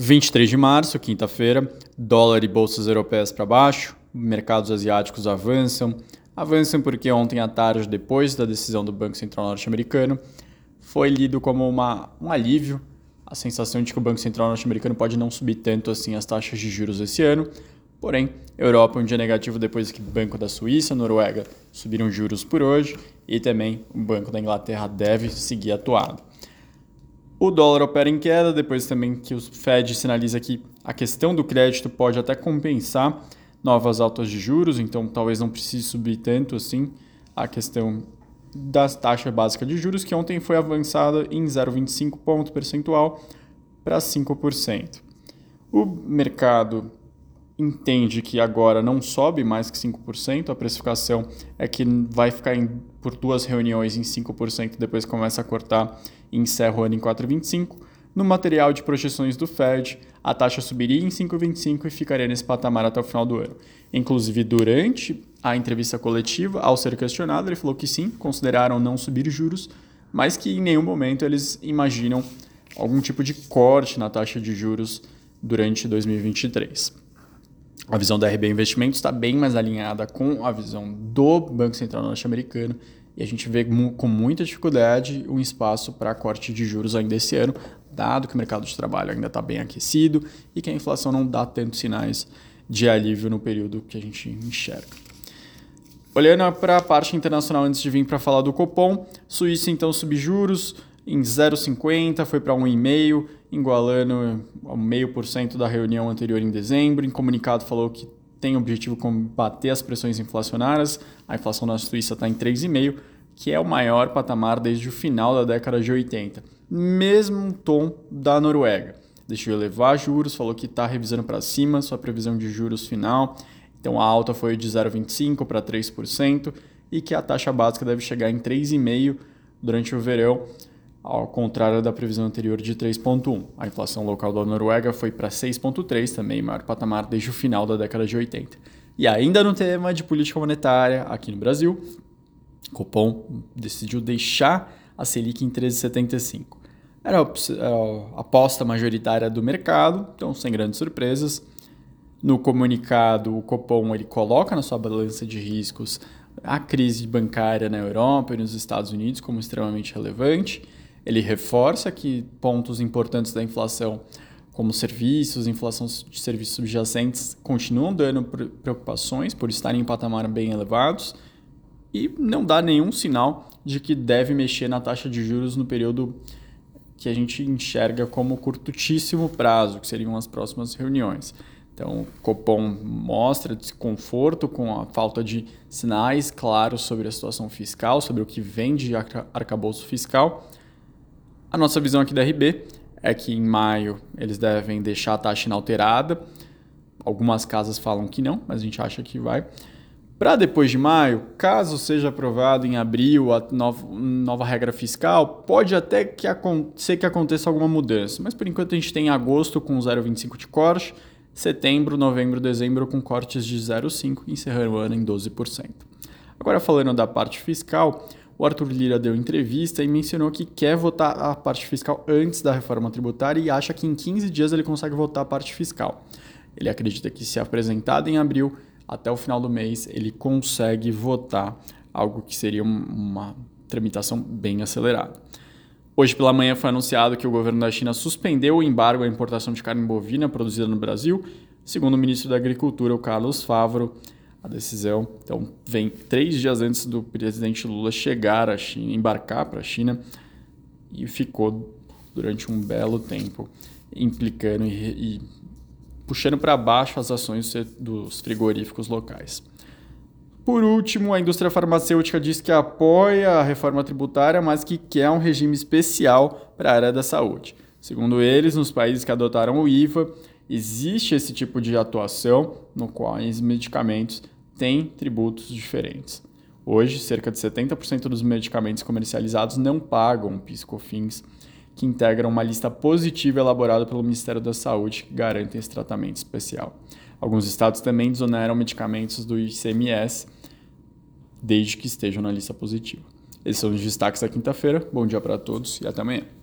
23 de março, quinta-feira, dólar e bolsas europeias para baixo, mercados asiáticos avançam. Avançam porque ontem à tarde, depois da decisão do Banco Central norte-americano, foi lido como uma, um alívio a sensação de que o Banco Central norte-americano pode não subir tanto assim as taxas de juros esse ano. Porém, Europa um dia negativo depois que o Banco da Suíça, Noruega subiram juros por hoje e também o Banco da Inglaterra deve seguir atuado. O dólar opera em queda, depois também que o Fed sinaliza que a questão do crédito pode até compensar novas altas de juros, então talvez não precise subir tanto assim a questão das taxas básicas de juros, que ontem foi avançada em 0,25 ponto percentual para 5%. O mercado entende que agora não sobe mais que 5%, a precificação é que vai ficar em, por duas reuniões em 5%, depois começa a cortar e encerra o ano em 4,25%. No material de projeções do Fed, a taxa subiria em 5,25 e ficaria nesse patamar até o final do ano. Inclusive, durante a entrevista coletiva, ao ser questionado, ele falou que sim, consideraram não subir juros, mas que em nenhum momento eles imaginam algum tipo de corte na taxa de juros durante 2023. A visão da RB Investimentos está bem mais alinhada com a visão do Banco Central norte-americano e a gente vê com muita dificuldade um espaço para corte de juros ainda esse ano, dado que o mercado de trabalho ainda está bem aquecido e que a inflação não dá tantos sinais de alívio no período que a gente enxerga. Olhando para a parte internacional antes de vir para falar do Copom, Suíça então subjuros em 0,50, foi para 1,5, igualando meio por cento da reunião anterior em dezembro. Em comunicado falou que tem o objetivo de combater as pressões inflacionárias. A inflação na Suíça está em 3,5, que é o maior patamar desde o final da década de 80. Mesmo tom da Noruega. Deixou elevar juros, falou que está revisando para cima sua previsão de juros final. Então a alta foi de 0,25 para 3% e que a taxa básica deve chegar em 3,5 durante o verão ao contrário da previsão anterior de 3,1. A inflação local da Noruega foi para 6,3, também maior patamar desde o final da década de 80. E ainda no tema de política monetária, aqui no Brasil, Copom decidiu deixar a Selic em 13,75. Era a aposta majoritária do mercado, então sem grandes surpresas. No comunicado, o Copom ele coloca na sua balança de riscos a crise bancária na Europa e nos Estados Unidos como extremamente relevante ele reforça que pontos importantes da inflação, como serviços, inflação de serviços subjacentes, continuam dando preocupações por estarem em patamar bem elevados e não dá nenhum sinal de que deve mexer na taxa de juros no período que a gente enxerga como curtíssimo prazo, que seriam as próximas reuniões. Então, o Copom mostra desconforto com a falta de sinais claros sobre a situação fiscal, sobre o que vem de arcabouço fiscal a nossa visão aqui da RB é que em maio eles devem deixar a taxa inalterada. Algumas casas falam que não, mas a gente acha que vai. Para depois de maio, caso seja aprovado em abril a nova, nova regra fiscal, pode até que ser que aconteça alguma mudança. Mas por enquanto a gente tem agosto com 0,25 de corte, setembro, novembro, dezembro com cortes de 0,5 e encerrando o ano em 12%. Agora falando da parte fiscal, o Arthur Lira deu entrevista e mencionou que quer votar a parte fiscal antes da reforma tributária e acha que em 15 dias ele consegue votar a parte fiscal. Ele acredita que, se apresentada em abril, até o final do mês, ele consegue votar algo que seria uma tramitação bem acelerada. Hoje pela manhã foi anunciado que o governo da China suspendeu o embargo à importação de carne bovina produzida no Brasil, segundo o ministro da Agricultura, o Carlos Favaro a decisão. Então, vem três dias antes do presidente Lula chegar à China, embarcar para a China, e ficou durante um belo tempo implicando e, e puxando para baixo as ações dos frigoríficos locais. Por último, a indústria farmacêutica diz que apoia a reforma tributária, mas que quer um regime especial para a área da saúde. Segundo eles, nos países que adotaram o IVA, existe esse tipo de atuação no qual os medicamentos têm tributos diferentes. Hoje, cerca de 70% dos medicamentos comercializados não pagam PIS/COFINS, que integram uma lista positiva elaborada pelo Ministério da Saúde que garante esse tratamento especial. Alguns estados também desoneram medicamentos do ICMS, desde que estejam na lista positiva. Esses são os destaques da quinta-feira. Bom dia para todos e até amanhã.